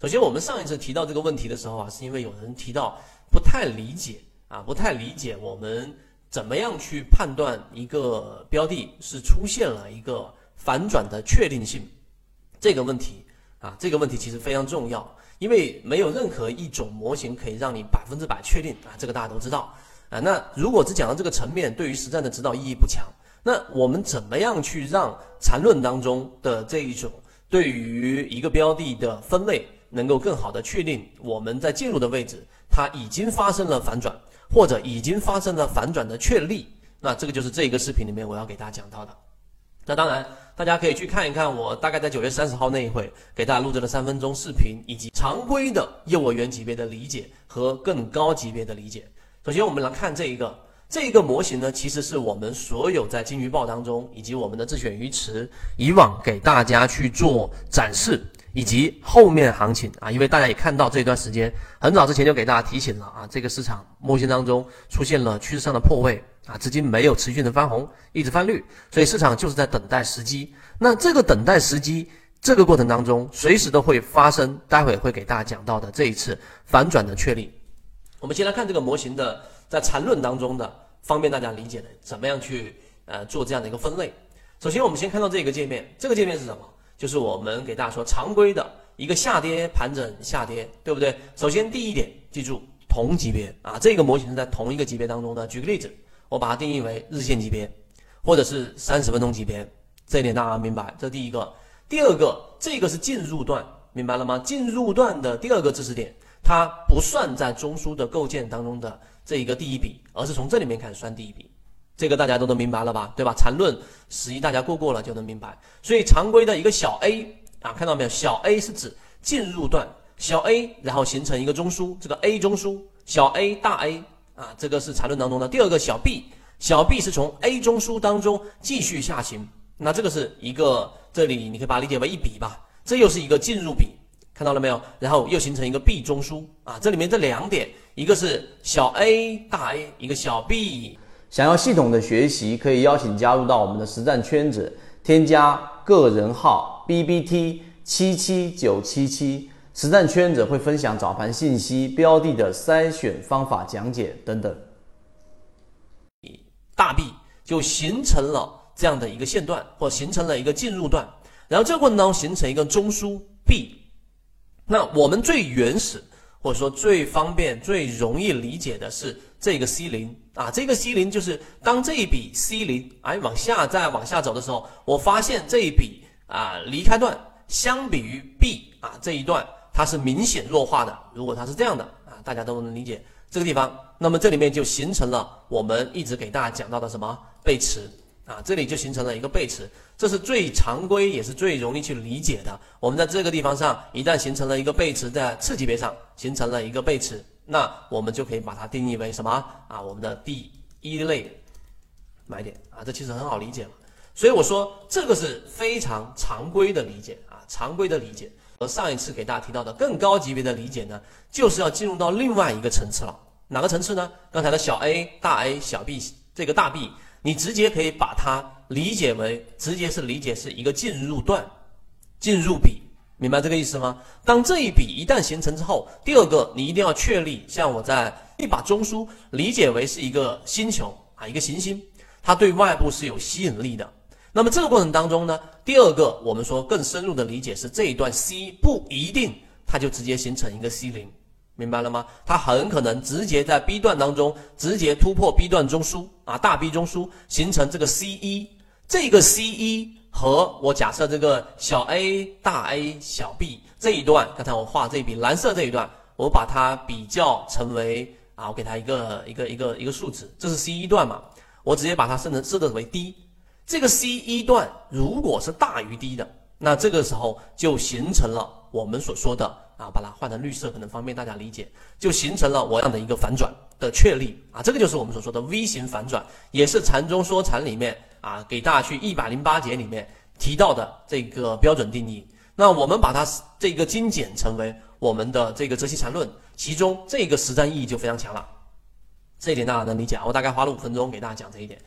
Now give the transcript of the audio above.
首先，我们上一次提到这个问题的时候啊，是因为有人提到不太理解啊，不太理解我们怎么样去判断一个标的是出现了一个反转的确定性这个问题啊，这个问题其实非常重要，因为没有任何一种模型可以让你百分之百确定啊，这个大家都知道啊。那如果只讲到这个层面，对于实战的指导意义不强。那我们怎么样去让缠论当中的这一种对于一个标的的分类？能够更好的确定我们在进入的位置，它已经发生了反转，或者已经发生了反转的确立。那这个就是这一个视频里面我要给大家讲到的。那当然，大家可以去看一看我大概在九月三十号那一会给大家录制的三分钟视频，以及常规的幼儿园级别的理解和更高级别的理解。首先，我们来看这一个这一个模型呢，其实是我们所有在金鱼报当中，以及我们的自选鱼池以往给大家去做展示。以及后面行情啊，因为大家也看到这段时间很早之前就给大家提醒了啊，这个市场模型当中出现了趋势上的破位啊，资金没有持续的翻红，一直翻绿，所以市场就是在等待时机。那这个等待时机这个过程当中，随时都会发生，待会会给大家讲到的这一次反转的确立。我们先来看这个模型的在缠论当中的方便大家理解的，怎么样去呃做这样的一个分类。首先我们先看到这个界面，这个界面是什么？就是我们给大家说常规的一个下跌盘整下跌，对不对？首先第一点，记住同级别啊，这个模型是在同一个级别当中的。举个例子，我把它定义为日线级别，或者是三十分钟级别，这一点大家明白？这第一个。第二个，这个是进入段，明白了吗？进入段的第二个知识点，它不算在中枢的构建当中的这一个第一笔，而是从这里面开始算第一笔。这个大家都能明白了吧，对吧？缠论十一大家过过了就能明白。所以常规的一个小 a 啊，看到没有？小 a 是指进入段，小 a 然后形成一个中枢，这个 a 中枢，小 a 大 A 啊，这个是缠论当中的第二个小 b，小 b 是从 a 中枢当中继续下行，那这个是一个这里你可以把它理解为一笔吧，这又是一个进入笔，看到了没有？然后又形成一个 b 中枢啊，这里面这两点，一个是小 a 大 A，一个小 b。想要系统的学习，可以邀请加入到我们的实战圈子，添加个人号 B B T 七七九七七，实战圈子会分享早盘信息、标的的筛选方法讲解等等。大 B 就形成了这样的一个线段，或形成了一个进入段，然后这个过程当中形成一个中枢 B。那我们最原始或者说最方便、最容易理解的是这个 C 零。啊，这个 C 零就是当这一笔 C 零哎往下再往下走的时候，我发现这一笔啊离开段相比于 B 啊这一段它是明显弱化的。如果它是这样的啊，大家都能理解这个地方，那么这里面就形成了我们一直给大家讲到的什么背驰啊，这里就形成了一个背驰，这是最常规也是最容易去理解的。我们在这个地方上一旦形成了一个背驰，在次级别上形成了一个背驰。那我们就可以把它定义为什么啊？我们的第一类买点啊，这其实很好理解了。所以我说这个是非常常规的理解啊，常规的理解。而上一次给大家提到的更高级别的理解呢，就是要进入到另外一个层次了。哪个层次呢？刚才的小 a、大 A、小 b 这个大 B，你直接可以把它理解为，直接是理解是一个进入段、进入比。明白这个意思吗？当这一笔一旦形成之后，第二个你一定要确立，像我在一把中枢理解为是一个星球啊，一个行星，它对外部是有吸引力的。那么这个过程当中呢，第二个我们说更深入的理解是这一段 C 不一定它就直接形成一个 C 零，明白了吗？它很可能直接在 B 段当中直接突破 B 段中枢啊，大 B 中枢形成这个 C 一，这个 C 一。和我假设这个小 a 大 A 小 b 这一段，刚才我画这笔蓝色这一段，我把它比较成为啊，我给它一个一个一个一个数值，这是 C 一段嘛，我直接把它设成设置为 D。这个 C 一段如果是大于 D 的，那这个时候就形成了我们所说的啊，把它换成绿色可能方便大家理解，就形成了我这样的一个反转的确立啊，这个就是我们所说的 V 型反转，也是禅中说禅里面。啊，给大家去一百零八节里面提到的这个标准定义，那我们把它这个精简成为我们的这个泽西禅论，其中这个实战意义就非常强了。这一点大家能理解？我大概花了五分钟给大家讲这一点。